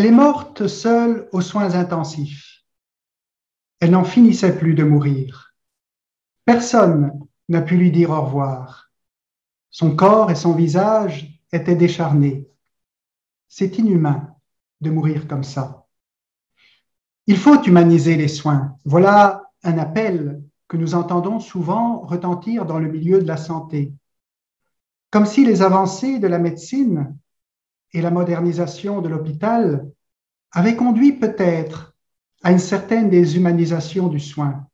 Elle est morte seule aux soins intensifs. Elle n'en finissait plus de mourir. Personne n'a pu lui dire au revoir. Son corps et son visage étaient décharnés. C'est inhumain de mourir comme ça. Il faut humaniser les soins. Voilà un appel que nous entendons souvent retentir dans le milieu de la santé. Comme si les avancées de la médecine et la modernisation de l'hôpital avaient conduit peut-être à une certaine déshumanisation du soin.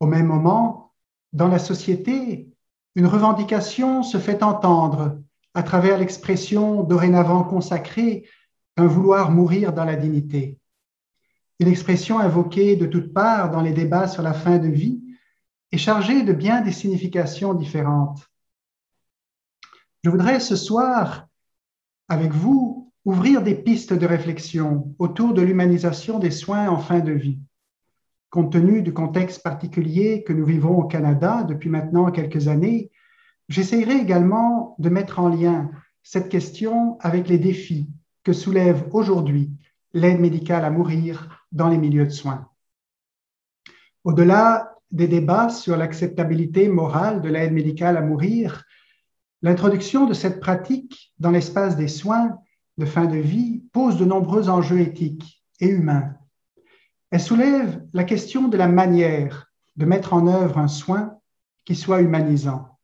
Au même moment, dans la société, une revendication se fait entendre à travers l'expression dorénavant consacrée d'un vouloir mourir dans la dignité. Une expression invoquée de toutes parts dans les débats sur la fin de vie et chargée de bien des significations différentes. Je voudrais ce soir avec vous ouvrir des pistes de réflexion autour de l'humanisation des soins en fin de vie. Compte tenu du contexte particulier que nous vivons au Canada depuis maintenant quelques années, j'essaierai également de mettre en lien cette question avec les défis que soulève aujourd'hui l'aide médicale à mourir dans les milieux de soins. Au-delà des débats sur l'acceptabilité morale de l'aide médicale à mourir, L'introduction de cette pratique dans l'espace des soins de fin de vie pose de nombreux enjeux éthiques et humains. Elle soulève la question de la manière de mettre en œuvre un soin qui soit humanisant.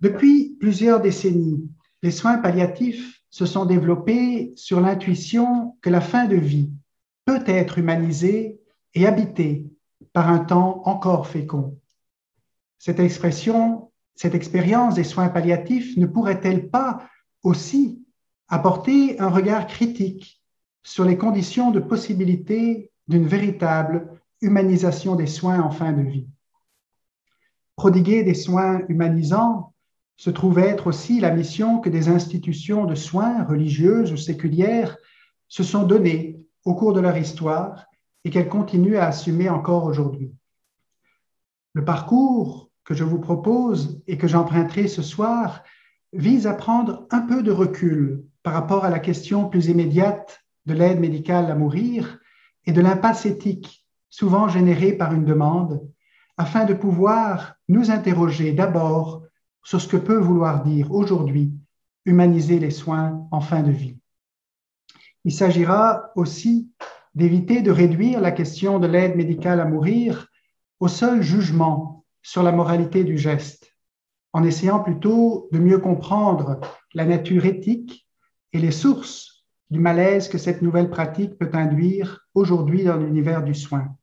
Depuis plusieurs décennies, les soins palliatifs se sont développés sur l'intuition que la fin de vie peut être humanisée et habitée par un temps encore fécond. Cette expression cette expérience des soins palliatifs ne pourrait-elle pas aussi apporter un regard critique sur les conditions de possibilité d'une véritable humanisation des soins en fin de vie Prodiguer des soins humanisants se trouve être aussi la mission que des institutions de soins religieuses ou séculières se sont données au cours de leur histoire et qu'elles continuent à assumer encore aujourd'hui. Le parcours que je vous propose et que j'emprunterai ce soir vise à prendre un peu de recul par rapport à la question plus immédiate de l'aide médicale à mourir et de l'impasse éthique souvent générée par une demande, afin de pouvoir nous interroger d'abord sur ce que peut vouloir dire aujourd'hui humaniser les soins en fin de vie. Il s'agira aussi d'éviter de réduire la question de l'aide médicale à mourir au seul jugement sur la moralité du geste, en essayant plutôt de mieux comprendre la nature éthique et les sources du malaise que cette nouvelle pratique peut induire aujourd'hui dans l'univers du soin.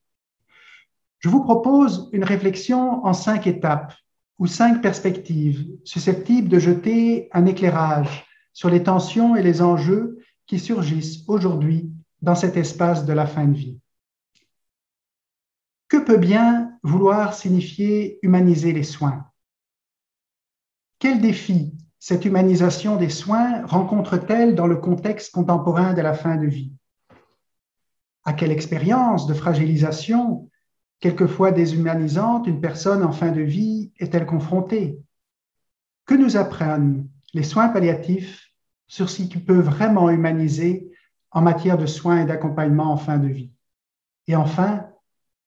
Je vous propose une réflexion en cinq étapes ou cinq perspectives susceptibles de jeter un éclairage sur les tensions et les enjeux qui surgissent aujourd'hui dans cet espace de la fin de vie. Que peut bien vouloir signifier humaniser les soins? Quel défi cette humanisation des soins rencontre-t-elle dans le contexte contemporain de la fin de vie? À quelle expérience de fragilisation, quelquefois déshumanisante, une personne en fin de vie est-elle confrontée? Que nous apprennent les soins palliatifs sur ce qui peut vraiment humaniser en matière de soins et d'accompagnement en fin de vie? Et enfin,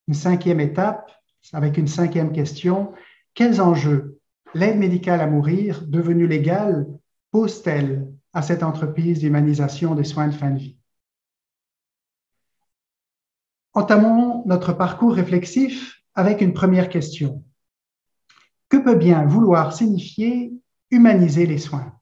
une cinquième étape, avec une cinquième question, quels enjeux l'aide médicale à mourir, devenue légale, pose-t-elle à cette entreprise d'humanisation des soins de fin de vie Entamons notre parcours réflexif avec une première question. Que peut bien vouloir signifier humaniser les soins?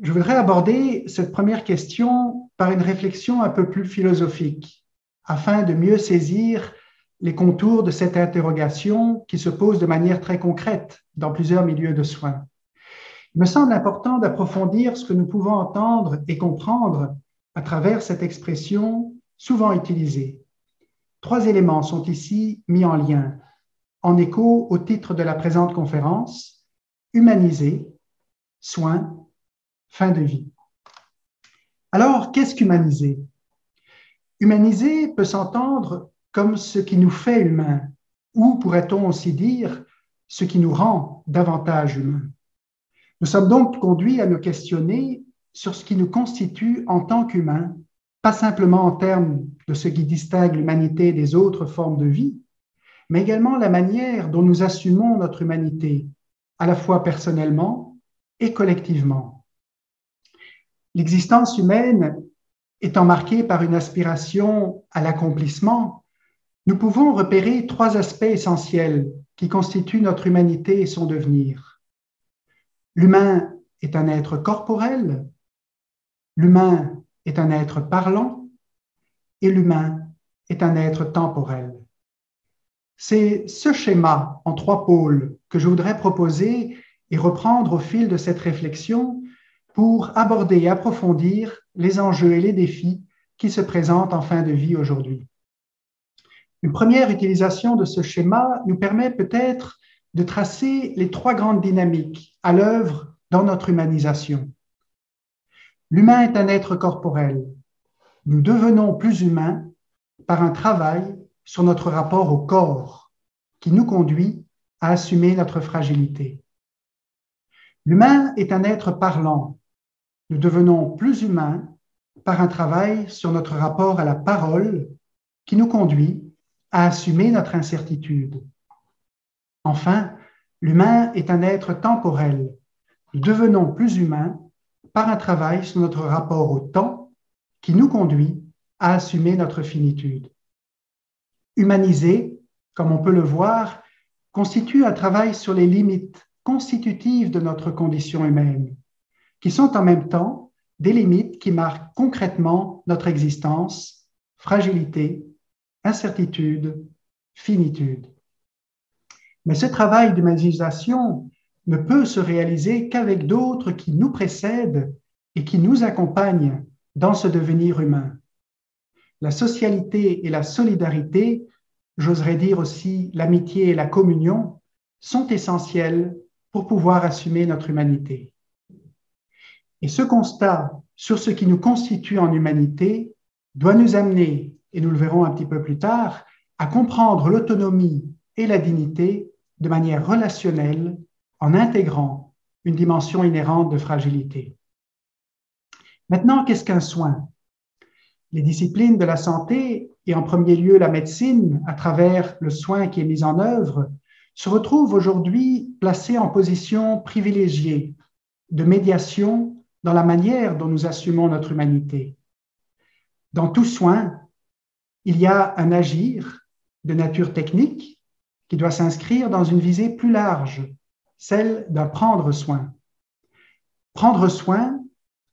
Je voudrais aborder cette première question par une réflexion un peu plus philosophique afin de mieux saisir les contours de cette interrogation qui se pose de manière très concrète dans plusieurs milieux de soins. Il me semble important d'approfondir ce que nous pouvons entendre et comprendre à travers cette expression souvent utilisée. trois éléments sont ici mis en lien, en écho au titre de la présente conférence, Humaniser, soins, fin de vie. Alors, qu'est-ce qu'humaniser? Humaniser peut s'entendre comme ce qui nous fait humains, ou pourrait-on aussi dire ce qui nous rend davantage humains. Nous sommes donc conduits à nous questionner sur ce qui nous constitue en tant qu'humains, pas simplement en termes de ce qui distingue l'humanité des autres formes de vie, mais également la manière dont nous assumons notre humanité, à la fois personnellement et collectivement. L'existence humaine étant marquée par une aspiration à l'accomplissement, nous pouvons repérer trois aspects essentiels qui constituent notre humanité et son devenir. L'humain est un être corporel, l'humain est un être parlant et l'humain est un être temporel. C'est ce schéma en trois pôles que je voudrais proposer et reprendre au fil de cette réflexion pour aborder et approfondir les enjeux et les défis qui se présentent en fin de vie aujourd'hui. Une première utilisation de ce schéma nous permet peut-être de tracer les trois grandes dynamiques à l'œuvre dans notre humanisation. L'humain est un être corporel. Nous devenons plus humains par un travail sur notre rapport au corps qui nous conduit à assumer notre fragilité. L'humain est un être parlant. Nous devenons plus humains par un travail sur notre rapport à la parole qui nous conduit à assumer notre incertitude. Enfin, l'humain est un être temporel. Nous devenons plus humains par un travail sur notre rapport au temps qui nous conduit à assumer notre finitude. Humaniser, comme on peut le voir, constitue un travail sur les limites constitutives de notre condition humaine, qui sont en même temps des limites qui marquent concrètement notre existence, fragilité, incertitude, finitude. Mais ce travail d'humanisation ne peut se réaliser qu'avec d'autres qui nous précèdent et qui nous accompagnent dans ce devenir humain. La socialité et la solidarité, j'oserais dire aussi l'amitié et la communion, sont essentielles pour pouvoir assumer notre humanité. Et ce constat sur ce qui nous constitue en humanité doit nous amener, et nous le verrons un petit peu plus tard, à comprendre l'autonomie et la dignité de manière relationnelle en intégrant une dimension inhérente de fragilité. Maintenant, qu'est-ce qu'un soin? Les disciplines de la santé, et en premier lieu la médecine, à travers le soin qui est mis en œuvre, se retrouvent aujourd'hui placées en position privilégiée de médiation dans la manière dont nous assumons notre humanité. Dans tout soin, il y a un agir de nature technique qui doit s'inscrire dans une visée plus large, celle d'un prendre soin. Prendre soin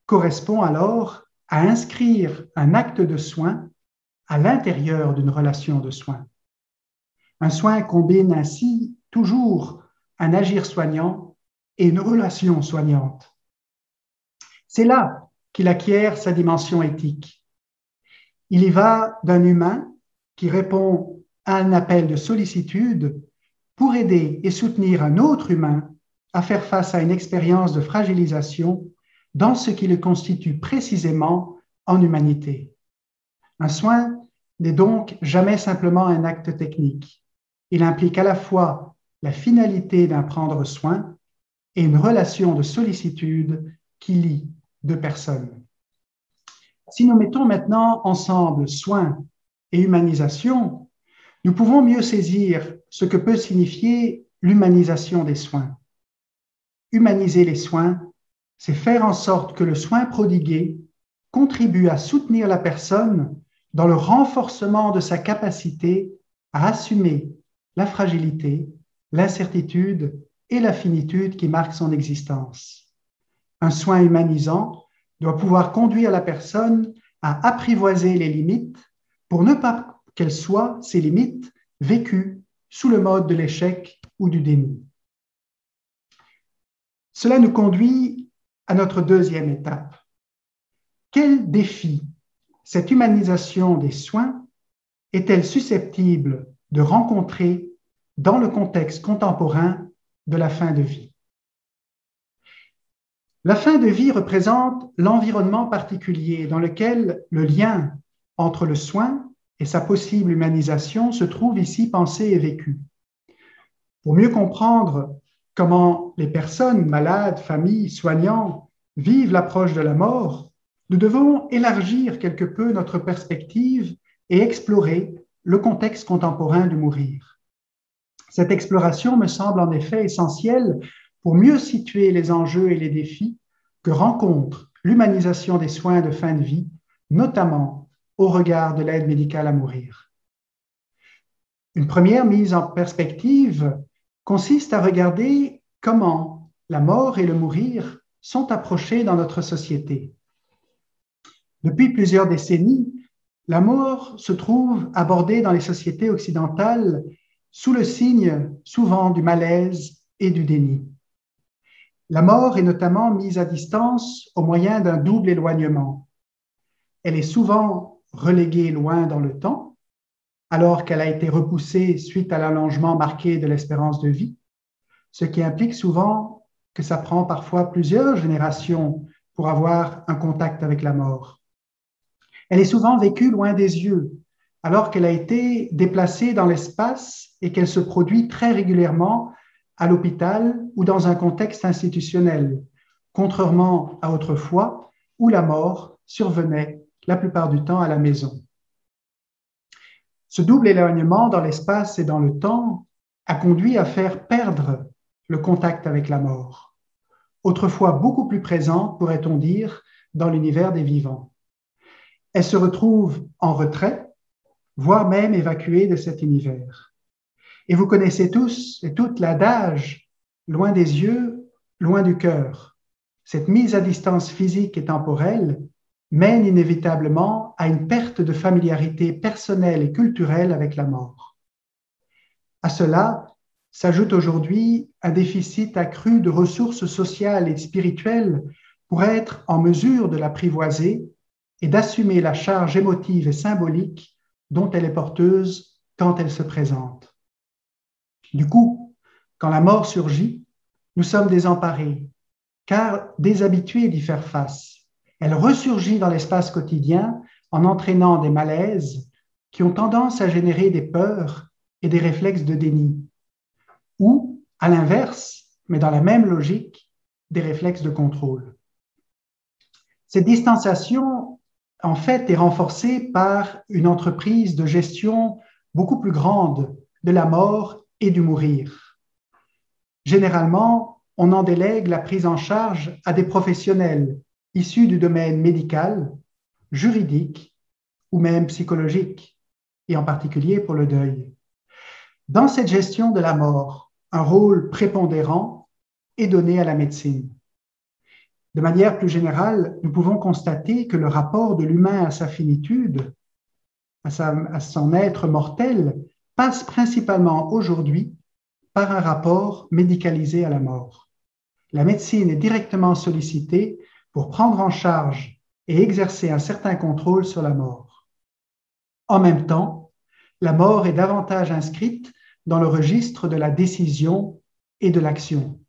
correspond alors à inscrire un acte de soin à l'intérieur d'une relation de soin. Un soin combine ainsi toujours un agir soignant et une relation soignante. C'est là qu'il acquiert sa dimension éthique. Il y va d'un humain qui répond à un appel de sollicitude pour aider et soutenir un autre humain à faire face à une expérience de fragilisation dans ce qui le constitue précisément en humanité. Un soin n'est donc jamais simplement un acte technique. Il implique à la fois la finalité d'un prendre soin et une relation de sollicitude qui lie deux personnes. Si nous mettons maintenant ensemble soin et humanisation, nous pouvons mieux saisir ce que peut signifier l'humanisation des soins. Humaniser les soins, c'est faire en sorte que le soin prodigué contribue à soutenir la personne dans le renforcement de sa capacité à assumer la fragilité, l'incertitude et la finitude qui marquent son existence. Un soin humanisant doit pouvoir conduire la personne à apprivoiser les limites pour ne pas qu'elles soient, ces limites, vécues sous le mode de l'échec ou du déni. Cela nous conduit à notre deuxième étape. Quel défi cette humanisation des soins est-elle susceptible de rencontrer dans le contexte contemporain de la fin de vie? La fin de vie représente l'environnement particulier dans lequel le lien entre le soin et sa possible humanisation se trouve ici pensé et vécu. Pour mieux comprendre comment les personnes malades, familles, soignants vivent l'approche de la mort, nous devons élargir quelque peu notre perspective et explorer le contexte contemporain du mourir. Cette exploration me semble en effet essentielle pour mieux situer les enjeux et les défis que rencontre l'humanisation des soins de fin de vie, notamment au regard de l'aide médicale à mourir. Une première mise en perspective consiste à regarder comment la mort et le mourir sont approchés dans notre société. Depuis plusieurs décennies, la mort se trouve abordée dans les sociétés occidentales sous le signe souvent du malaise et du déni. La mort est notamment mise à distance au moyen d'un double éloignement. Elle est souvent reléguée loin dans le temps, alors qu'elle a été repoussée suite à l'allongement marqué de l'espérance de vie, ce qui implique souvent que ça prend parfois plusieurs générations pour avoir un contact avec la mort. Elle est souvent vécue loin des yeux, alors qu'elle a été déplacée dans l'espace et qu'elle se produit très régulièrement à l'hôpital ou dans un contexte institutionnel, contrairement à autrefois où la mort survenait la plupart du temps à la maison. Ce double éloignement dans l'espace et dans le temps a conduit à faire perdre le contact avec la mort, autrefois beaucoup plus présente, pourrait-on dire, dans l'univers des vivants. Elle se retrouve en retrait, voire même évacuée de cet univers. Et vous connaissez tous et toutes l'adage, loin des yeux, loin du cœur. Cette mise à distance physique et temporelle mène inévitablement à une perte de familiarité personnelle et culturelle avec la mort. À cela s'ajoute aujourd'hui un déficit accru de ressources sociales et spirituelles pour être en mesure de l'apprivoiser et d'assumer la charge émotive et symbolique dont elle est porteuse quand elle se présente. Du coup, quand la mort surgit, nous sommes désemparés, car déshabitués d'y faire face elle ressurgit dans l'espace quotidien en entraînant des malaises qui ont tendance à générer des peurs et des réflexes de déni. Ou, à l'inverse, mais dans la même logique, des réflexes de contrôle. Cette distanciation, en fait, est renforcée par une entreprise de gestion beaucoup plus grande de la mort et du mourir. Généralement, on en délègue la prise en charge à des professionnels issus du domaine médical, juridique ou même psychologique, et en particulier pour le deuil. Dans cette gestion de la mort, un rôle prépondérant est donné à la médecine. De manière plus générale, nous pouvons constater que le rapport de l'humain à sa finitude, à, à son être mortel, passe principalement aujourd'hui par un rapport médicalisé à la mort. La médecine est directement sollicitée pour prendre en charge et exercer un certain contrôle sur la mort. En même temps, la mort est davantage inscrite dans le registre de la décision et de l'action,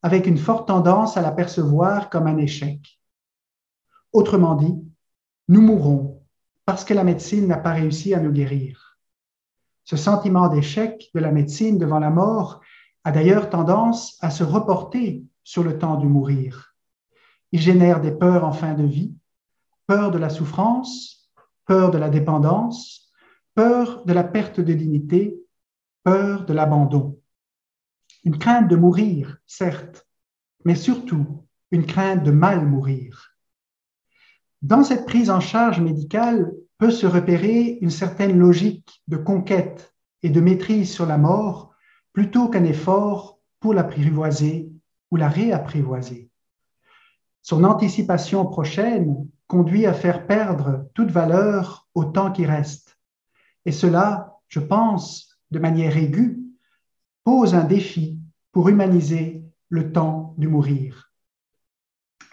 avec une forte tendance à la percevoir comme un échec. Autrement dit, nous mourrons parce que la médecine n'a pas réussi à nous guérir. Ce sentiment d'échec de la médecine devant la mort a d'ailleurs tendance à se reporter sur le temps du mourir il génère des peurs en fin de vie, peur de la souffrance, peur de la dépendance, peur de la perte de dignité, peur de l'abandon. Une crainte de mourir, certes, mais surtout une crainte de mal mourir. Dans cette prise en charge médicale peut se repérer une certaine logique de conquête et de maîtrise sur la mort plutôt qu'un effort pour l'apprivoiser ou la réapprivoiser. Son anticipation prochaine conduit à faire perdre toute valeur au temps qui reste. Et cela, je pense, de manière aiguë, pose un défi pour humaniser le temps du mourir.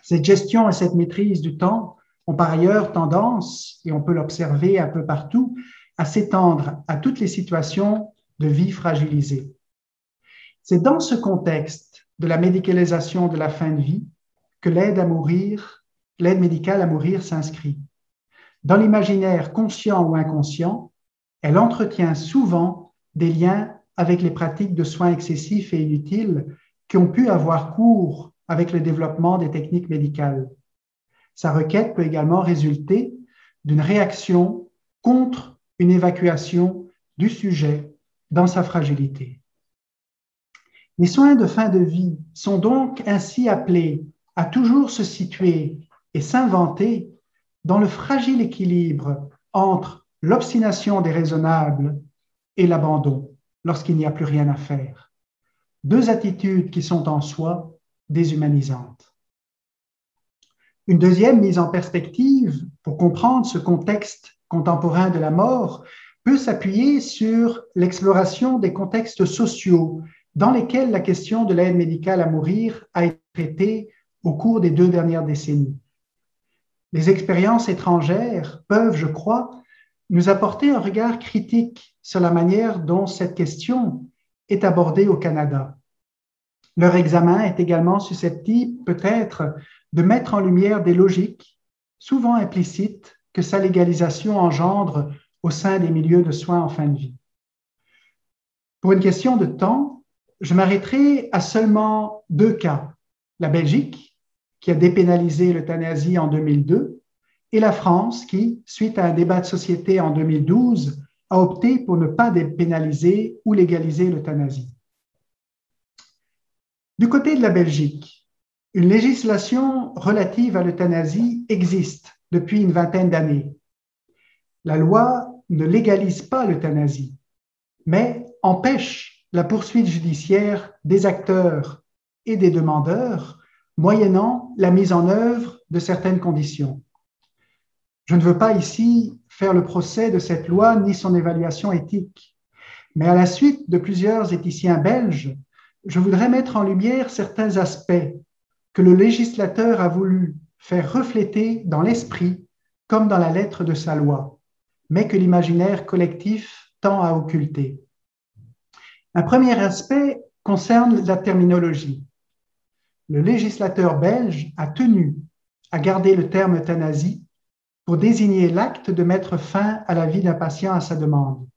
Cette gestion et cette maîtrise du temps ont par ailleurs tendance, et on peut l'observer un peu partout, à s'étendre à toutes les situations de vie fragilisée. C'est dans ce contexte de la médicalisation de la fin de vie que l'aide à mourir, l'aide médicale à mourir s'inscrit. Dans l'imaginaire conscient ou inconscient, elle entretient souvent des liens avec les pratiques de soins excessifs et inutiles qui ont pu avoir cours avec le développement des techniques médicales. Sa requête peut également résulter d'une réaction contre une évacuation du sujet dans sa fragilité. Les soins de fin de vie sont donc ainsi appelés à toujours se situer et s'inventer dans le fragile équilibre entre l'obstination déraisonnable et l'abandon lorsqu'il n'y a plus rien à faire. Deux attitudes qui sont en soi déshumanisantes. Une deuxième mise en perspective pour comprendre ce contexte contemporain de la mort peut s'appuyer sur l'exploration des contextes sociaux dans lesquels la question de l'aide médicale à mourir a été traitée au cours des deux dernières décennies. Les expériences étrangères peuvent, je crois, nous apporter un regard critique sur la manière dont cette question est abordée au Canada. Leur examen est également susceptible peut-être de mettre en lumière des logiques, souvent implicites, que sa légalisation engendre au sein des milieux de soins en fin de vie. Pour une question de temps, je m'arrêterai à seulement deux cas. La Belgique, qui a dépénalisé l'euthanasie en 2002, et la France, qui, suite à un débat de société en 2012, a opté pour ne pas dépénaliser ou légaliser l'euthanasie. Du côté de la Belgique, une législation relative à l'euthanasie existe depuis une vingtaine d'années. La loi ne légalise pas l'euthanasie, mais empêche la poursuite judiciaire des acteurs et des demandeurs, moyennant la mise en œuvre de certaines conditions. Je ne veux pas ici faire le procès de cette loi ni son évaluation éthique, mais à la suite de plusieurs éthiciens belges, je voudrais mettre en lumière certains aspects que le législateur a voulu faire refléter dans l'esprit comme dans la lettre de sa loi, mais que l'imaginaire collectif tend à occulter. Un premier aspect concerne la terminologie. Le législateur belge a tenu à garder le terme euthanasie pour désigner l'acte de mettre fin à la vie d'un patient à sa demande.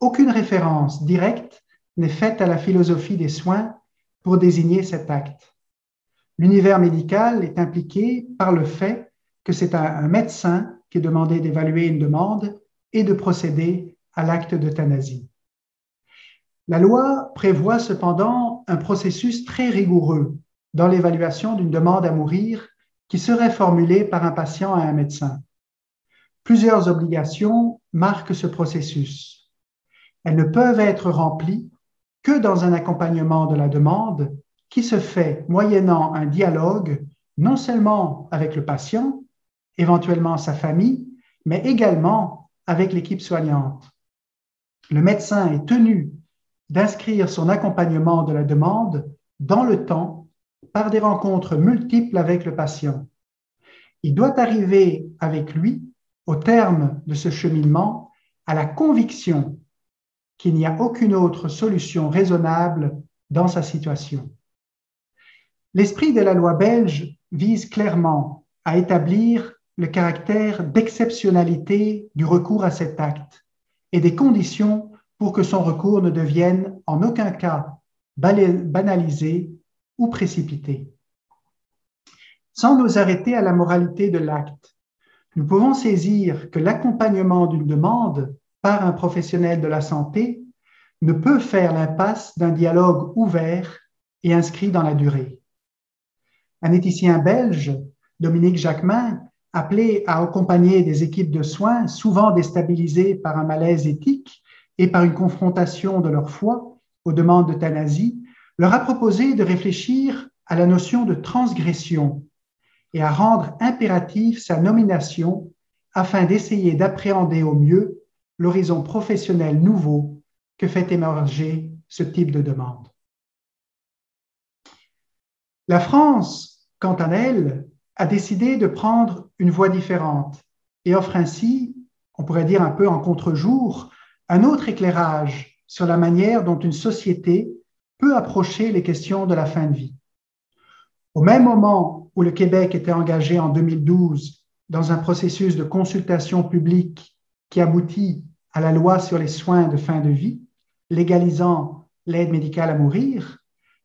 Aucune référence directe n'est faite à la philosophie des soins pour désigner cet acte. L'univers médical est impliqué par le fait que c'est un médecin qui est demandé d'évaluer une demande et de procéder à l'acte d'euthanasie. La loi prévoit cependant un processus très rigoureux dans l'évaluation d'une demande à mourir qui serait formulée par un patient à un médecin. Plusieurs obligations marquent ce processus. Elles ne peuvent être remplies que dans un accompagnement de la demande qui se fait moyennant un dialogue non seulement avec le patient, éventuellement sa famille, mais également avec l'équipe soignante. Le médecin est tenu d'inscrire son accompagnement de la demande dans le temps par des rencontres multiples avec le patient. Il doit arriver avec lui, au terme de ce cheminement, à la conviction qu'il n'y a aucune autre solution raisonnable dans sa situation. L'esprit de la loi belge vise clairement à établir le caractère d'exceptionnalité du recours à cet acte et des conditions pour que son recours ne devienne en aucun cas banalisé ou précipité. Sans nous arrêter à la moralité de l'acte, nous pouvons saisir que l'accompagnement d'une demande par un professionnel de la santé ne peut faire l'impasse d'un dialogue ouvert et inscrit dans la durée. Un éthicien belge, Dominique Jacquemin, appelé à accompagner des équipes de soins souvent déstabilisées par un malaise éthique et par une confrontation de leur foi aux demandes d'euthanasie, leur a proposé de réfléchir à la notion de transgression et à rendre impérative sa nomination afin d'essayer d'appréhender au mieux l'horizon professionnel nouveau que fait émerger ce type de demande. La France, quant à elle, a décidé de prendre une voie différente et offre ainsi on pourrait dire un peu en contre-jour, un autre éclairage sur la manière dont une société peut approcher les questions de la fin de vie. Au même moment où le Québec était engagé en 2012 dans un processus de consultation publique qui aboutit à la loi sur les soins de fin de vie, légalisant l'aide médicale à mourir,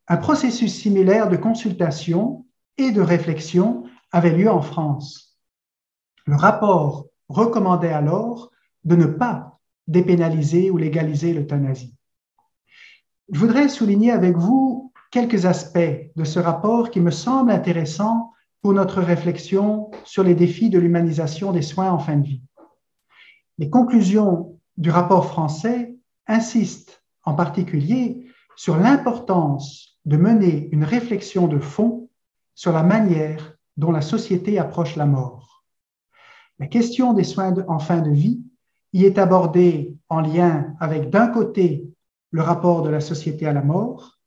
un processus similaire de consultation et de réflexion avait lieu en France. Le rapport recommandait alors de ne pas dépénaliser ou légaliser l'euthanasie. Je voudrais souligner avec vous quelques aspects de ce rapport qui me semblent intéressants pour notre réflexion sur les défis de l'humanisation des soins en fin de vie. Les conclusions du rapport français insistent en particulier sur l'importance de mener une réflexion de fond sur la manière dont la société approche la mort. La question des soins en fin de vie y est abordée en lien avec d'un côté le rapport de la société à la mort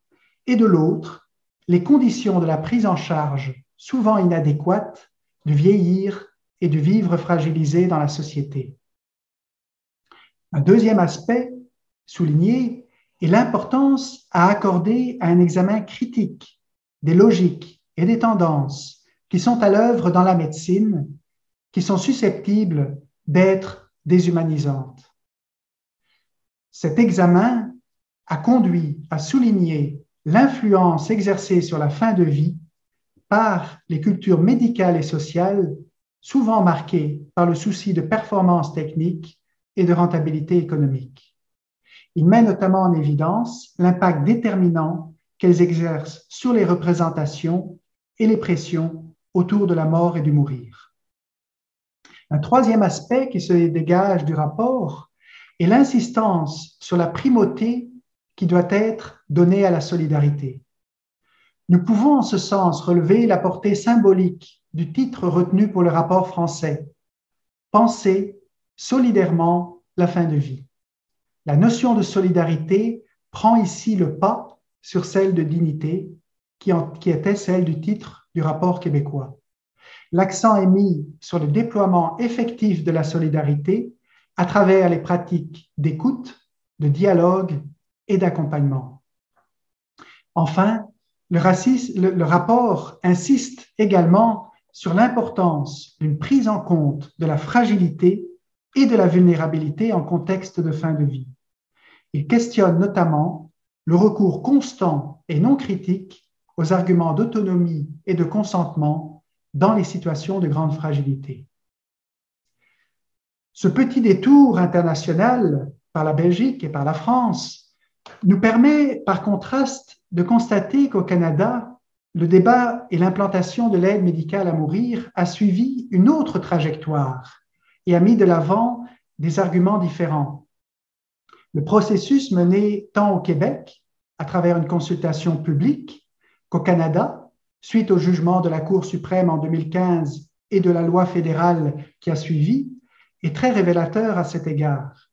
et de l'autre les conditions de la prise en charge souvent inadéquates du vieillir et du vivre fragilisé dans la société. Un deuxième aspect souligné est l'importance à accorder à un examen critique des logiques et des tendances qui sont à l'œuvre dans la médecine, qui sont susceptibles d'être déshumanisantes. Cet examen a conduit à souligner l'influence exercée sur la fin de vie par les cultures médicales et sociales, souvent marquées par le souci de performance technique et de rentabilité économique. Il met notamment en évidence l'impact déterminant qu'elles exercent sur les représentations et les pressions autour de la mort et du mourir. Un troisième aspect qui se dégage du rapport est l'insistance sur la primauté qui doit être donnée à la solidarité. Nous pouvons en ce sens relever la portée symbolique du titre retenu pour le rapport français, Penser solidairement la fin de vie. La notion de solidarité prend ici le pas sur celle de dignité qui, qui était celle du titre du rapport québécois. L'accent est mis sur le déploiement effectif de la solidarité à travers les pratiques d'écoute, de dialogue et d'accompagnement. Enfin, le, rapport insiste également sur l'importance d'une prise en compte de la fragilité et de la vulnérabilité en contexte de fin de vie. Il questionne notamment le recours constant et non critique aux arguments d'autonomie et de consentement dans les situations de grande fragilité. Ce petit détour international par la Belgique et par la France nous permet par contraste de constater qu'au Canada, le débat et l'implantation de l'aide médicale à mourir a suivi une autre trajectoire et a mis de l'avant des arguments différents. Le processus mené tant au Québec, à travers une consultation publique, qu'au Canada, suite au jugement de la Cour suprême en 2015 et de la loi fédérale qui a suivi, est très révélateur à cet égard.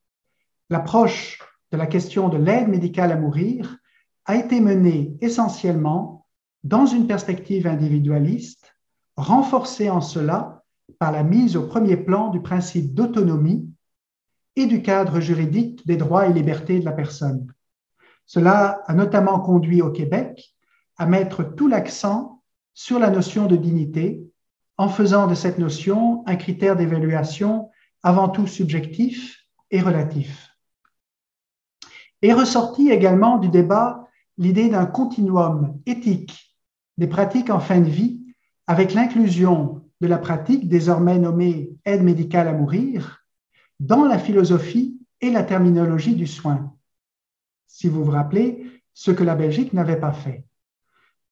L'approche de la question de l'aide médicale à mourir a été menée essentiellement dans une perspective individualiste, renforcée en cela par la mise au premier plan du principe d'autonomie et du cadre juridique des droits et libertés de la personne. Cela a notamment conduit au Québec à mettre tout l'accent sur la notion de dignité en faisant de cette notion un critère d'évaluation avant tout subjectif et relatif. Est ressorti également du débat l'idée d'un continuum éthique des pratiques en fin de vie avec l'inclusion de la pratique désormais nommée aide médicale à mourir dans la philosophie et la terminologie du soin. Si vous vous rappelez, ce que la Belgique n'avait pas fait.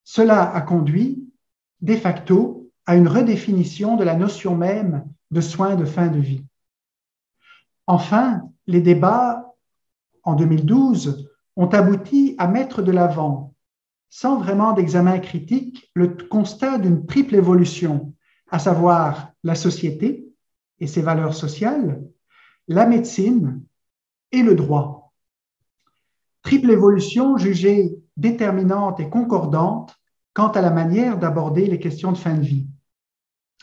Cela a conduit, de facto, à une redéfinition de la notion même de soins de fin de vie. Enfin, les débats en 2012 ont abouti à mettre de l'avant, sans vraiment d'examen critique, le constat d'une triple évolution, à savoir la société et ses valeurs sociales, la médecine et le droit. Triple évolution jugée déterminante et concordante quant à la manière d'aborder les questions de fin de vie.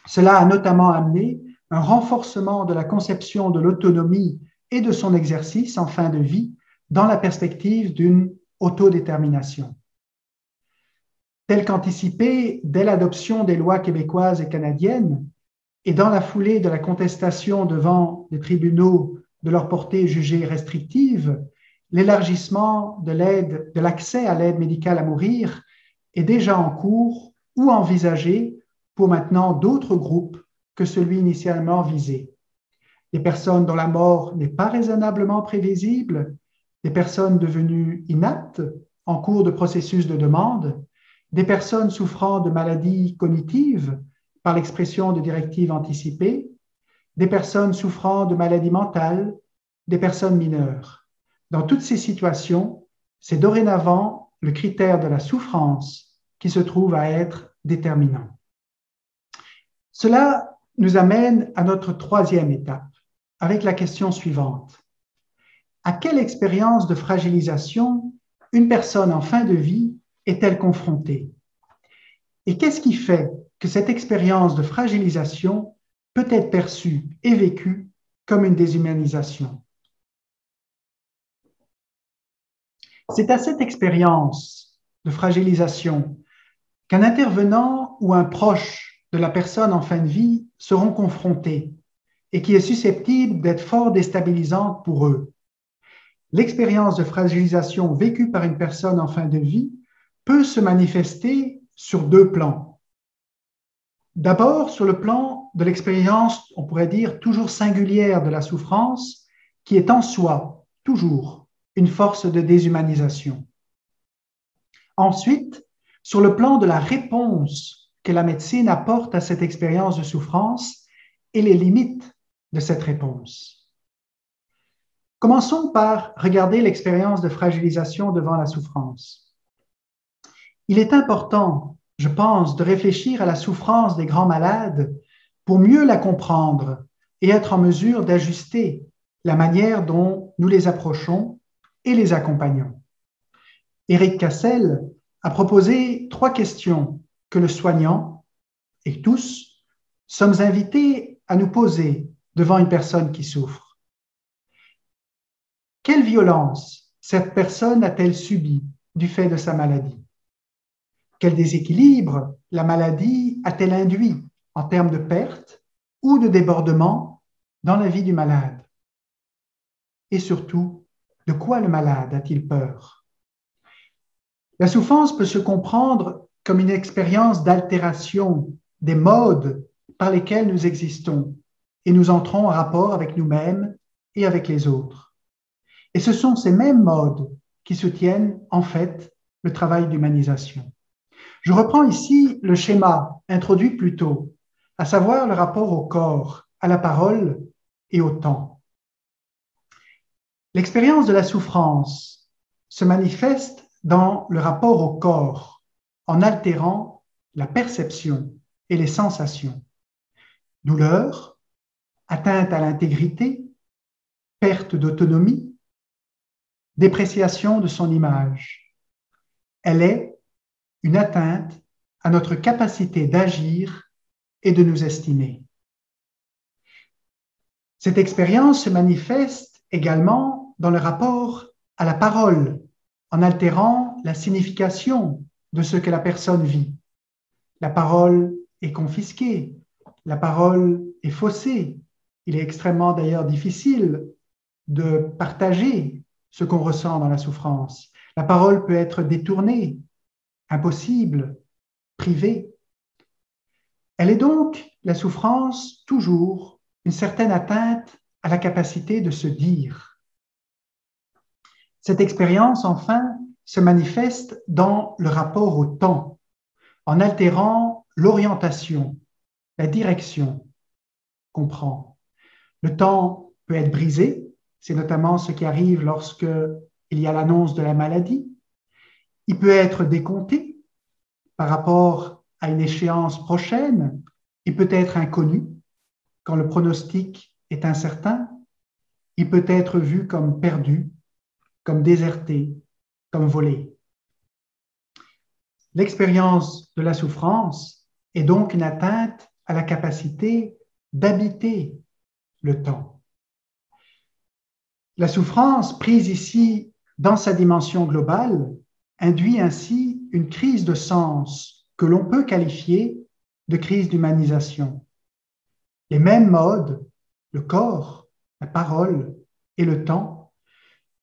Cela a notamment amené un renforcement de la conception de l'autonomie et de son exercice en fin de vie dans la perspective d'une autodétermination. Tel qu'anticipé dès l'adoption des lois québécoises et canadiennes, et dans la foulée de la contestation devant les tribunaux de leur portée jugée restrictive, l'élargissement de l'aide, de l'accès à l'aide médicale à mourir est déjà en cours ou envisagé pour maintenant d'autres groupes que celui initialement visé. Des personnes dont la mort n'est pas raisonnablement prévisible, des personnes devenues inaptes en cours de processus de demande, des personnes souffrant de maladies cognitives par l'expression de directives anticipées, des personnes souffrant de maladies mentales, des personnes mineures. Dans toutes ces situations, c'est dorénavant le critère de la souffrance qui se trouve à être déterminant. Cela nous amène à notre troisième étape, avec la question suivante. À quelle expérience de fragilisation une personne en fin de vie est-elle confrontée? Et qu'est-ce qui fait que cette expérience de fragilisation peut être perçue et vécue comme une déshumanisation? C'est à cette expérience de fragilisation qu'un intervenant ou un proche de la personne en fin de vie seront confrontés et qui est susceptible d'être fort déstabilisante pour eux. L'expérience de fragilisation vécue par une personne en fin de vie peut se manifester sur deux plans. D'abord, sur le plan de l'expérience, on pourrait dire, toujours singulière de la souffrance, qui est en soi, toujours, une force de déshumanisation. Ensuite, sur le plan de la réponse que la médecine apporte à cette expérience de souffrance et les limites de cette réponse. Commençons par regarder l'expérience de fragilisation devant la souffrance. Il est important, je pense, de réfléchir à la souffrance des grands malades pour mieux la comprendre et être en mesure d'ajuster la manière dont nous les approchons et les accompagnons. Éric Cassel a proposé trois questions que le soignant et tous sommes invités à nous poser devant une personne qui souffre. Quelle violence cette personne a-t-elle subi du fait de sa maladie? Quel déséquilibre la maladie a-t-elle induit en termes de perte ou de débordement dans la vie du malade? Et surtout, de quoi le malade a-t-il peur? La souffrance peut se comprendre comme une expérience d'altération des modes par lesquels nous existons et nous entrons en rapport avec nous-mêmes et avec les autres. Et ce sont ces mêmes modes qui soutiennent en fait le travail d'humanisation. Je reprends ici le schéma introduit plus tôt, à savoir le rapport au corps, à la parole et au temps. L'expérience de la souffrance se manifeste dans le rapport au corps en altérant la perception et les sensations. Douleur, atteinte à l'intégrité, perte d'autonomie, dépréciation de son image. Elle est une atteinte à notre capacité d'agir et de nous estimer. Cette expérience se manifeste également dans le rapport à la parole, en altérant la signification de ce que la personne vit. La parole est confisquée, la parole est faussée. Il est extrêmement d'ailleurs difficile de partager ce qu'on ressent dans la souffrance. La parole peut être détournée, impossible, privée. Elle est donc, la souffrance, toujours une certaine atteinte à la capacité de se dire. Cette expérience, enfin, se manifeste dans le rapport au temps, en altérant l'orientation, la direction qu'on prend. Le temps peut être brisé, c'est notamment ce qui arrive lorsque il y a l'annonce de la maladie. Il peut être décompté par rapport à une échéance prochaine. Il peut être inconnu quand le pronostic est incertain. Il peut être vu comme perdu comme déserté, comme volé. L'expérience de la souffrance est donc une atteinte à la capacité d'habiter le temps. La souffrance, prise ici dans sa dimension globale, induit ainsi une crise de sens que l'on peut qualifier de crise d'humanisation. Les mêmes modes, le corps, la parole et le temps,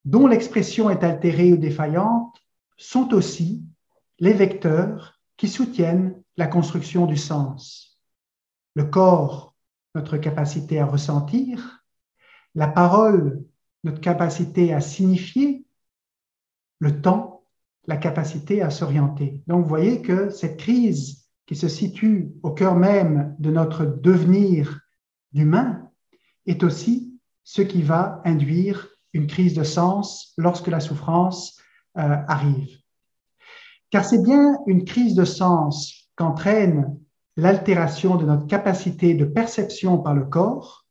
dont l'expression est altérée ou défaillante, sont aussi les vecteurs qui soutiennent la construction du sens. Le corps, notre capacité à ressentir, la parole, notre capacité à signifier, le temps, la capacité à s'orienter. Donc vous voyez que cette crise qui se situe au cœur même de notre devenir d'humain est aussi ce qui va induire une crise de sens lorsque la souffrance euh, arrive. Car c'est bien une crise de sens qu'entraîne l'altération de notre capacité de perception par le corps,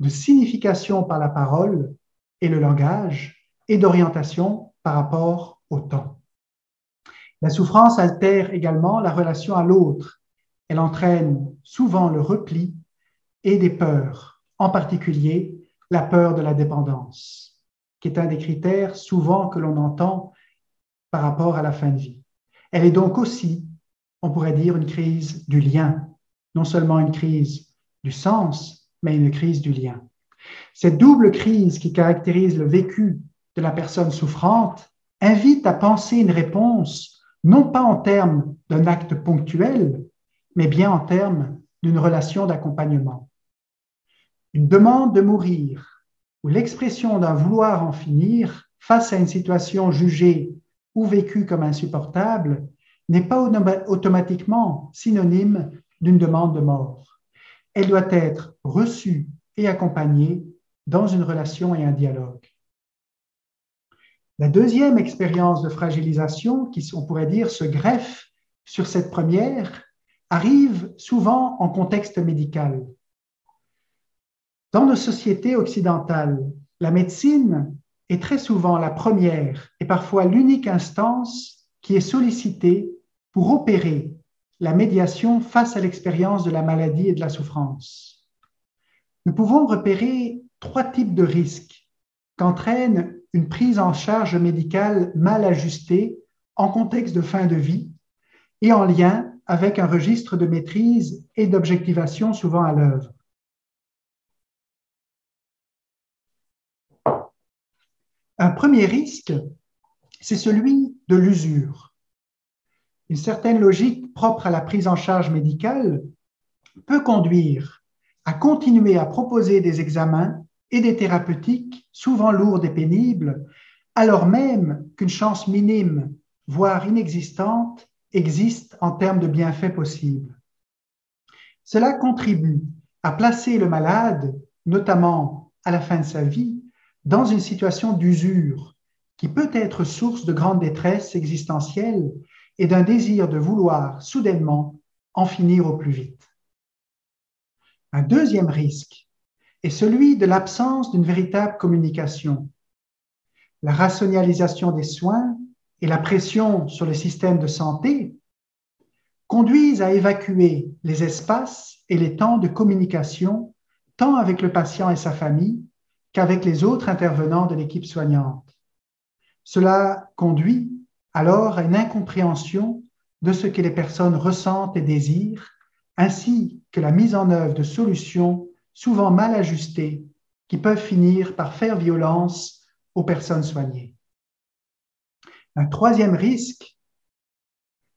de signification par la parole et le langage, et d'orientation par rapport au temps. La souffrance altère également la relation à l'autre. Elle entraîne souvent le repli et des peurs, en particulier la peur de la dépendance, qui est un des critères souvent que l'on entend par rapport à la fin de vie. Elle est donc aussi, on pourrait dire, une crise du lien, non seulement une crise du sens, mais une crise du lien. Cette double crise qui caractérise le vécu de la personne souffrante invite à penser une réponse non pas en termes d'un acte ponctuel, mais bien en termes d'une relation d'accompagnement. Une demande de mourir l'expression d'un vouloir en finir face à une situation jugée ou vécue comme insupportable n'est pas automatiquement synonyme d'une demande de mort. Elle doit être reçue et accompagnée dans une relation et un dialogue. La deuxième expérience de fragilisation, qui on pourrait dire se greffe sur cette première, arrive souvent en contexte médical. Dans nos sociétés occidentales, la médecine est très souvent la première et parfois l'unique instance qui est sollicitée pour opérer la médiation face à l'expérience de la maladie et de la souffrance. Nous pouvons repérer trois types de risques qu'entraîne une prise en charge médicale mal ajustée en contexte de fin de vie et en lien avec un registre de maîtrise et d'objectivation souvent à l'œuvre. Un premier risque, c'est celui de l'usure. Une certaine logique propre à la prise en charge médicale peut conduire à continuer à proposer des examens et des thérapeutiques souvent lourdes et pénibles, alors même qu'une chance minime, voire inexistante, existe en termes de bienfaits possibles. Cela contribue à placer le malade, notamment à la fin de sa vie, dans une situation d'usure qui peut être source de grande détresse existentielle et d'un désir de vouloir soudainement en finir au plus vite. Un deuxième risque est celui de l'absence d'une véritable communication. La rationalisation des soins et la pression sur le système de santé conduisent à évacuer les espaces et les temps de communication tant avec le patient et sa famille qu'avec les autres intervenants de l'équipe soignante. Cela conduit alors à une incompréhension de ce que les personnes ressentent et désirent, ainsi que la mise en œuvre de solutions souvent mal ajustées qui peuvent finir par faire violence aux personnes soignées. Un troisième risque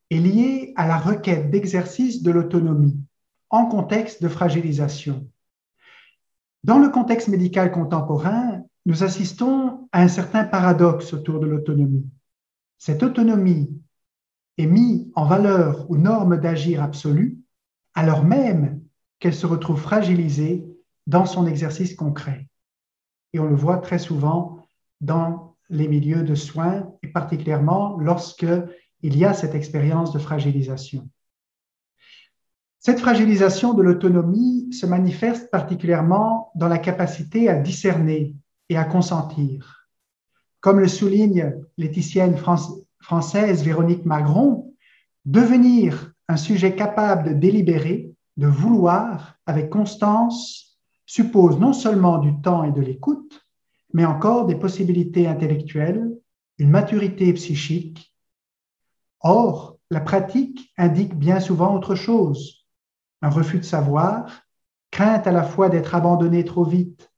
est lié à la requête d'exercice de l'autonomie en contexte de fragilisation. Dans le contexte médical contemporain, nous assistons à un certain paradoxe autour de l'autonomie. Cette autonomie est mise en valeur aux normes d'agir absolues, alors même qu'elle se retrouve fragilisée dans son exercice concret. Et on le voit très souvent dans les milieux de soins, et particulièrement lorsque il y a cette expérience de fragilisation. Cette fragilisation de l'autonomie se manifeste particulièrement dans la capacité à discerner et à consentir. Comme le souligne l'éthicienne française Véronique Magron, devenir un sujet capable de délibérer de vouloir avec constance suppose non seulement du temps et de l'écoute, mais encore des possibilités intellectuelles, une maturité psychique. Or, la pratique indique bien souvent autre chose, un refus de savoir, crainte à la fois d'être abandonné trop vite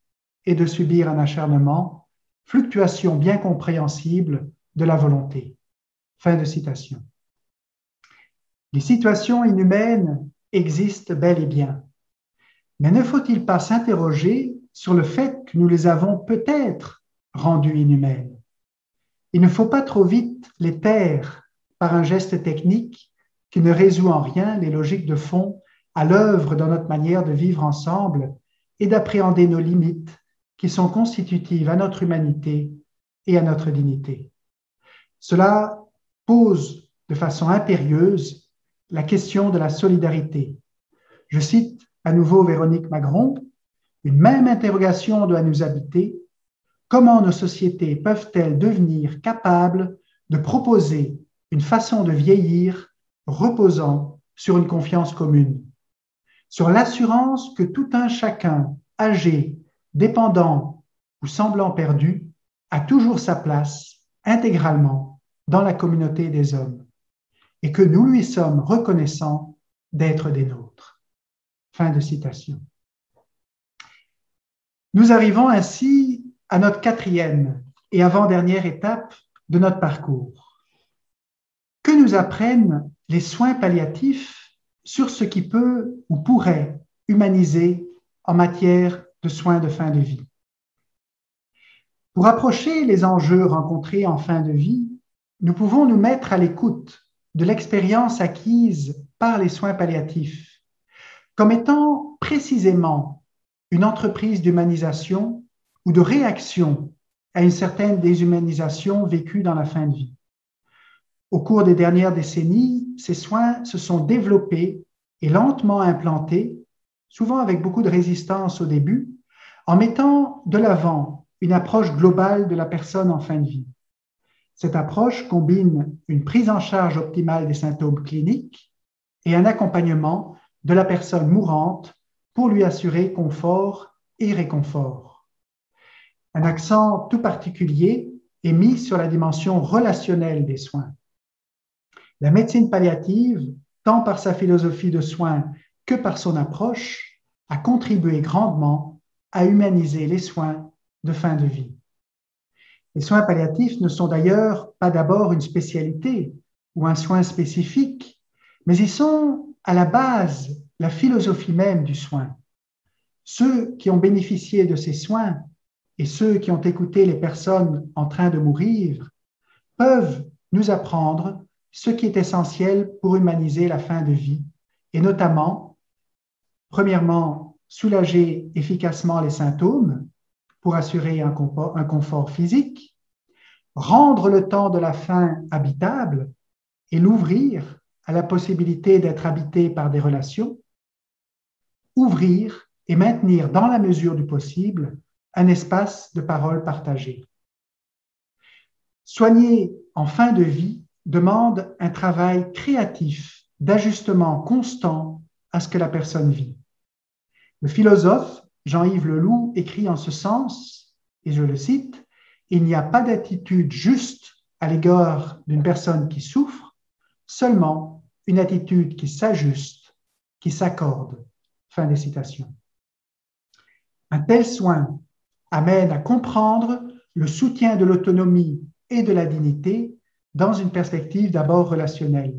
et de subir un acharnement, fluctuation bien compréhensible de la volonté. Fin de citation. Les situations inhumaines existent bel et bien. Mais ne faut-il pas s'interroger sur le fait que nous les avons peut-être rendues inhumaines? Il ne faut pas trop vite les taire par un geste technique qui ne résout en rien les logiques de fond à l'œuvre dans notre manière de vivre ensemble et d'appréhender nos limites qui sont constitutives à notre humanité et à notre dignité. Cela pose de façon impérieuse la question de la solidarité. Je cite à nouveau Véronique Magron, une même interrogation doit nous habiter. Comment nos sociétés peuvent-elles devenir capables de proposer une façon de vieillir reposant sur une confiance commune, sur l'assurance que tout un chacun, âgé, dépendant ou semblant perdu, a toujours sa place intégralement dans la communauté des hommes et que nous lui sommes reconnaissants d'être des nôtres. Fin de citation. Nous arrivons ainsi à notre quatrième et avant-dernière étape de notre parcours. Que nous apprennent les soins palliatifs sur ce qui peut ou pourrait humaniser en matière de soins de fin de vie Pour approcher les enjeux rencontrés en fin de vie, nous pouvons nous mettre à l'écoute de l'expérience acquise par les soins palliatifs comme étant précisément une entreprise d'humanisation ou de réaction à une certaine déshumanisation vécue dans la fin de vie. Au cours des dernières décennies, ces soins se sont développés et lentement implantés, souvent avec beaucoup de résistance au début, en mettant de l'avant une approche globale de la personne en fin de vie. Cette approche combine une prise en charge optimale des symptômes cliniques et un accompagnement de la personne mourante pour lui assurer confort et réconfort. Un accent tout particulier est mis sur la dimension relationnelle des soins. La médecine palliative, tant par sa philosophie de soins que par son approche, a contribué grandement à humaniser les soins de fin de vie. Les soins palliatifs ne sont d'ailleurs pas d'abord une spécialité ou un soin spécifique, mais ils sont à la base la philosophie même du soin. Ceux qui ont bénéficié de ces soins et ceux qui ont écouté les personnes en train de mourir peuvent nous apprendre ce qui est essentiel pour humaniser la fin de vie, et notamment, premièrement, soulager efficacement les symptômes, pour assurer un confort, physique, rendre le temps de la faim habitable et l'ouvrir à la possibilité d'être habité par des relations, ouvrir et maintenir dans la mesure du possible un espace de parole partagée. Soigner en fin de vie demande un travail créatif d'ajustement constant à ce que la personne vit. Le philosophe Jean-Yves Leloup écrit en ce sens, et je le cite, Il n'y a pas d'attitude juste à l'égard d'une personne qui souffre, seulement une attitude qui s'ajuste, qui s'accorde. Fin des citations. Un tel soin amène à comprendre le soutien de l'autonomie et de la dignité dans une perspective d'abord relationnelle.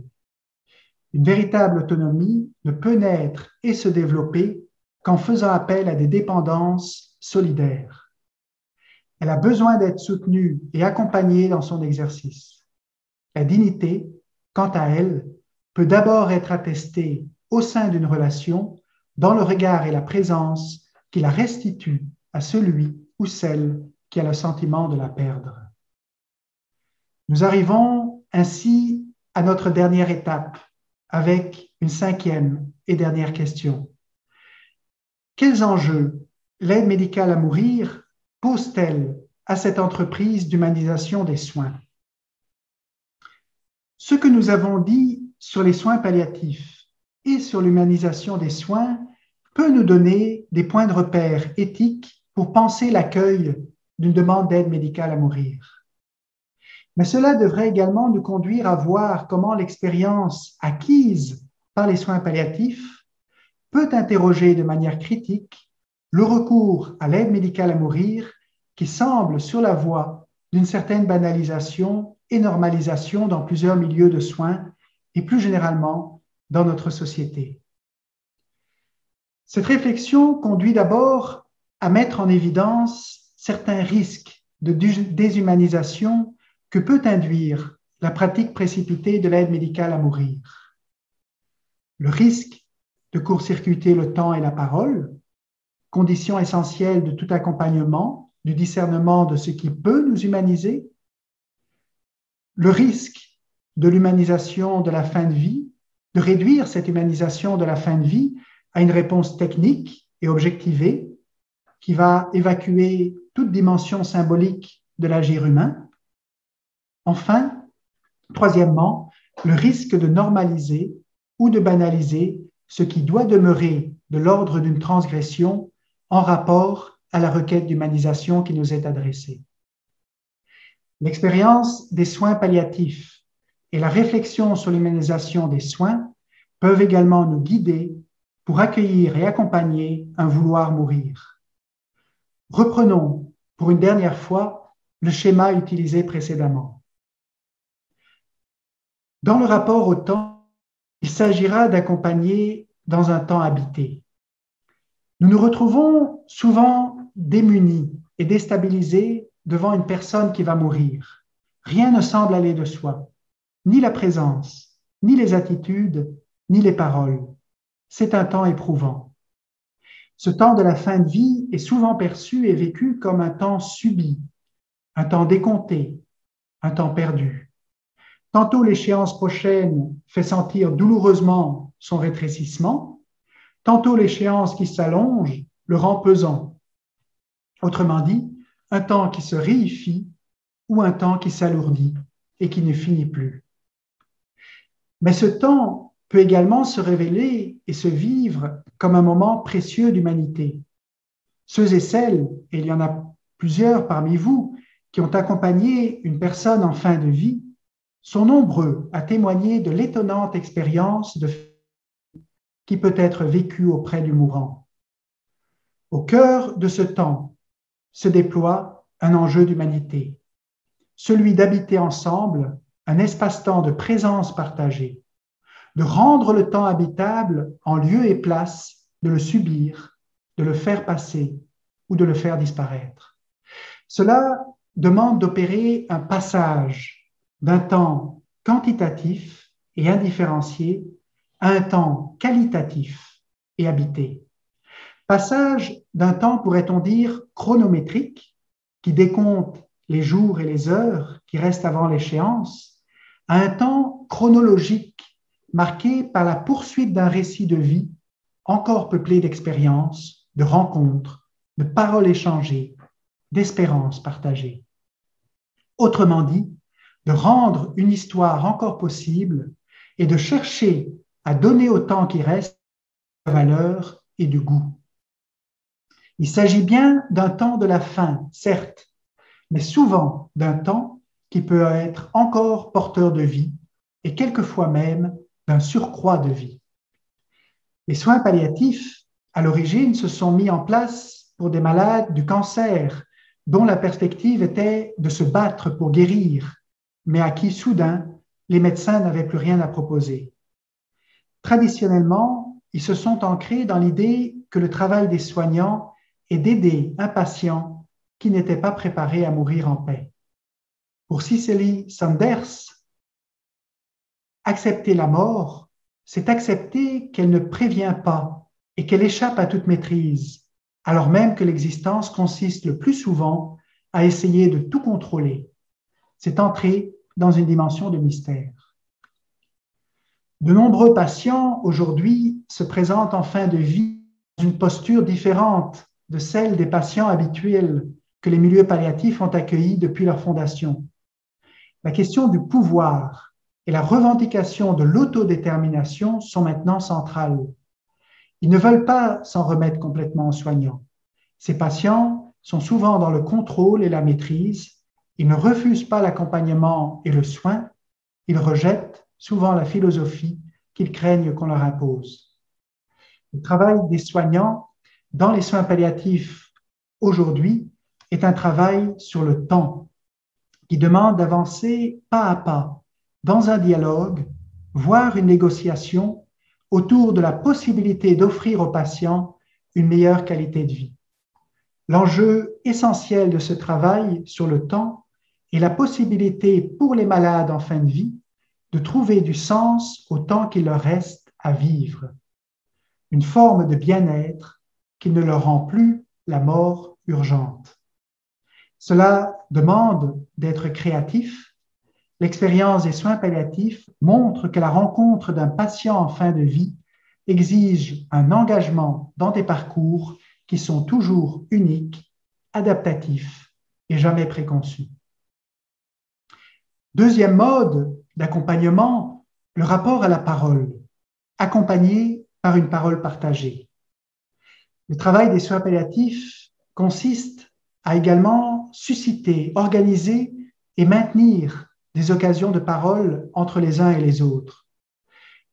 Une véritable autonomie ne peut naître et se développer qu'en faisant appel à des dépendances solidaires. Elle a besoin d'être soutenue et accompagnée dans son exercice. La dignité, quant à elle, peut d'abord être attestée au sein d'une relation dans le regard et la présence qui la restitue à celui ou celle qui a le sentiment de la perdre. Nous arrivons ainsi à notre dernière étape avec une cinquième et dernière question. Quels enjeux l'aide médicale à mourir pose-t-elle à cette entreprise d'humanisation des soins? Ce que nous avons dit sur les soins palliatifs et sur l'humanisation des soins peut nous donner des points de repère éthiques pour penser l'accueil d'une demande d'aide médicale à mourir. Mais cela devrait également nous conduire à voir comment l'expérience acquise par les soins palliatifs peut interroger de manière critique le recours à l'aide médicale à mourir qui semble sur la voie d'une certaine banalisation et normalisation dans plusieurs milieux de soins et plus généralement dans notre société. Cette réflexion conduit d'abord à mettre en évidence certains risques de déshumanisation que peut induire la pratique précipitée de l'aide médicale à mourir. Le risque de court-circuiter le temps et la parole, condition essentielle de tout accompagnement, du discernement de ce qui peut nous humaniser, le risque de l'humanisation de la fin de vie, de réduire cette humanisation de la fin de vie à une réponse technique et objectivée qui va évacuer toute dimension symbolique de l'agir humain. Enfin, troisièmement, le risque de normaliser ou de banaliser ce qui doit demeurer de l'ordre d'une transgression en rapport à la requête d'humanisation qui nous est adressée. L'expérience des soins palliatifs et la réflexion sur l'humanisation des soins peuvent également nous guider pour accueillir et accompagner un vouloir mourir. Reprenons pour une dernière fois le schéma utilisé précédemment. Dans le rapport au temps, il s'agira d'accompagner dans un temps habité. Nous nous retrouvons souvent démunis et déstabilisés devant une personne qui va mourir. Rien ne semble aller de soi, ni la présence, ni les attitudes, ni les paroles c'est un temps éprouvant. Ce temps de la fin de vie est souvent perçu et vécu comme un temps subi, un temps décompté, un temps perdu. Tantôt l'échéance prochaine fait sentir douloureusement son rétrécissement, tantôt l'échéance qui s'allonge le rend pesant. Autrement dit, un temps qui se réifie ou un temps qui s'alourdit et qui ne finit plus. Mais ce temps peut également se révéler et se vivre comme un moment précieux d'humanité. Ceux et celles, et il y en a plusieurs parmi vous, qui ont accompagné une personne en fin de vie, sont nombreux à témoigner de l'étonnante expérience de qui peut être vécue auprès du mourant. Au cœur de ce temps se déploie un enjeu d'humanité, celui d'habiter ensemble un espace-temps de présence partagée de rendre le temps habitable en lieu et place de le subir, de le faire passer ou de le faire disparaître. Cela demande d'opérer un passage d'un temps quantitatif et indifférencié à un temps qualitatif et habité. Passage d'un temps, pourrait-on dire, chronométrique, qui décompte les jours et les heures qui restent avant l'échéance, à un temps chronologique marqué par la poursuite d'un récit de vie encore peuplé d'expériences, de rencontres, de paroles échangées, d'espérances partagées. Autrement dit, de rendre une histoire encore possible et de chercher à donner au temps qui reste de valeur et de goût. Il s'agit bien d'un temps de la fin, certes, mais souvent d'un temps qui peut être encore porteur de vie et quelquefois même d'un surcroît de vie. Les soins palliatifs, à l'origine, se sont mis en place pour des malades du cancer dont la perspective était de se battre pour guérir, mais à qui soudain les médecins n'avaient plus rien à proposer. Traditionnellement, ils se sont ancrés dans l'idée que le travail des soignants est d'aider un patient qui n'était pas préparé à mourir en paix. Pour Cicely Sanders, Accepter la mort, c'est accepter qu'elle ne prévient pas et qu'elle échappe à toute maîtrise, alors même que l'existence consiste le plus souvent à essayer de tout contrôler. C'est entrer dans une dimension de mystère. De nombreux patients aujourd'hui se présentent en fin de vie dans une posture différente de celle des patients habituels que les milieux palliatifs ont accueillis depuis leur fondation. La question du pouvoir et la revendication de l'autodétermination sont maintenant centrales. Ils ne veulent pas s'en remettre complètement aux soignants. Ces patients sont souvent dans le contrôle et la maîtrise. Ils ne refusent pas l'accompagnement et le soin. Ils rejettent souvent la philosophie qu'ils craignent qu'on leur impose. Le travail des soignants dans les soins palliatifs aujourd'hui est un travail sur le temps qui demande d'avancer pas à pas dans un dialogue, voire une négociation autour de la possibilité d'offrir aux patients une meilleure qualité de vie. L'enjeu essentiel de ce travail sur le temps est la possibilité pour les malades en fin de vie de trouver du sens au temps qu'il leur reste à vivre, une forme de bien-être qui ne leur rend plus la mort urgente. Cela demande d'être créatif. L'expérience des soins palliatifs montre que la rencontre d'un patient en fin de vie exige un engagement dans des parcours qui sont toujours uniques, adaptatifs et jamais préconçus. Deuxième mode d'accompagnement, le rapport à la parole, accompagné par une parole partagée. Le travail des soins palliatifs consiste à également susciter, organiser et maintenir des occasions de parole entre les uns et les autres.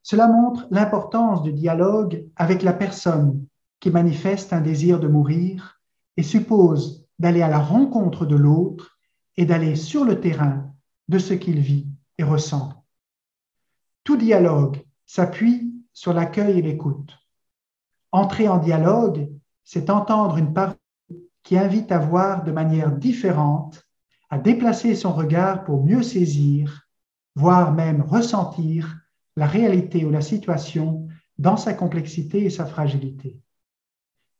Cela montre l'importance du dialogue avec la personne qui manifeste un désir de mourir et suppose d'aller à la rencontre de l'autre et d'aller sur le terrain de ce qu'il vit et ressent. Tout dialogue s'appuie sur l'accueil et l'écoute. Entrer en dialogue, c'est entendre une parole qui invite à voir de manière différente, à déplacer son regard pour mieux saisir, voire même ressentir la réalité ou la situation dans sa complexité et sa fragilité.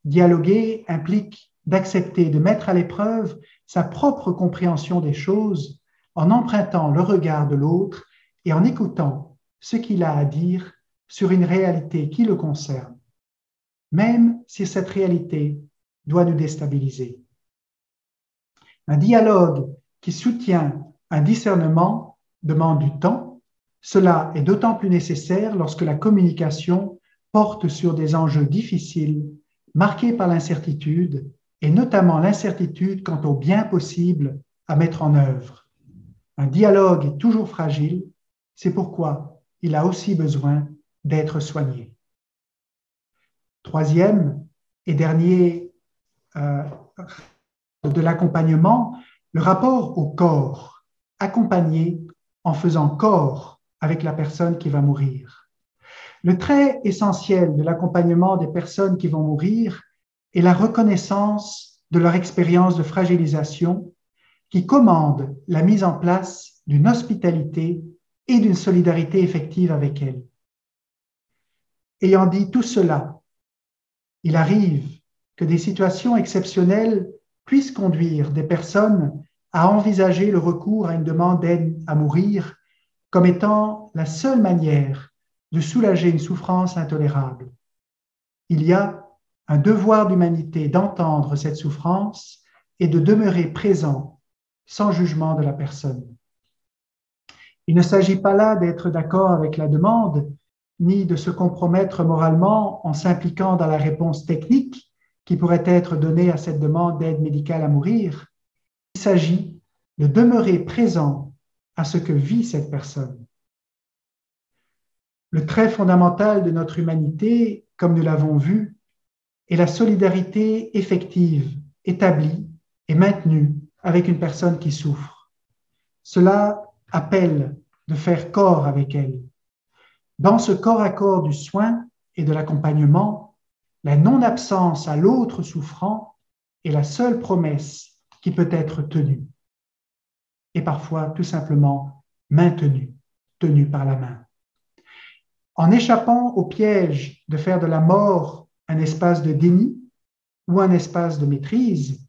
Dialoguer implique d'accepter de mettre à l'épreuve sa propre compréhension des choses en empruntant le regard de l'autre et en écoutant ce qu'il a à dire sur une réalité qui le concerne, même si cette réalité doit nous déstabiliser. Un dialogue qui soutient un discernement demande du temps. Cela est d'autant plus nécessaire lorsque la communication porte sur des enjeux difficiles, marqués par l'incertitude, et notamment l'incertitude quant au bien possible à mettre en œuvre. Un dialogue est toujours fragile, c'est pourquoi il a aussi besoin d'être soigné. Troisième et dernier euh, de l'accompagnement, le rapport au corps, accompagné en faisant corps avec la personne qui va mourir. Le trait essentiel de l'accompagnement des personnes qui vont mourir est la reconnaissance de leur expérience de fragilisation qui commande la mise en place d'une hospitalité et d'une solidarité effective avec elles. Ayant dit tout cela, il arrive que des situations exceptionnelles puissent conduire des personnes à envisager le recours à une demande d'aide à mourir comme étant la seule manière de soulager une souffrance intolérable. Il y a un devoir d'humanité d'entendre cette souffrance et de demeurer présent sans jugement de la personne. Il ne s'agit pas là d'être d'accord avec la demande, ni de se compromettre moralement en s'impliquant dans la réponse technique, qui pourrait être donné à cette demande d'aide médicale à mourir. Il s'agit de demeurer présent à ce que vit cette personne. Le trait fondamental de notre humanité, comme nous l'avons vu, est la solidarité effective, établie et maintenue avec une personne qui souffre. Cela appelle de faire corps avec elle. Dans ce corps à corps du soin et de l'accompagnement, la non-absence à l'autre souffrant est la seule promesse qui peut être tenue, et parfois tout simplement maintenue, tenue par la main. En échappant au piège de faire de la mort un espace de déni ou un espace de maîtrise,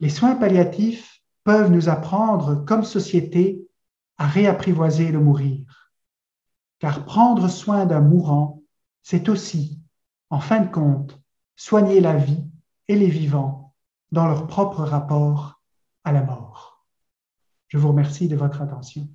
les soins palliatifs peuvent nous apprendre comme société à réapprivoiser le mourir. Car prendre soin d'un mourant, c'est aussi en fin de compte, soigner la vie et les vivants dans leur propre rapport à la mort. Je vous remercie de votre attention.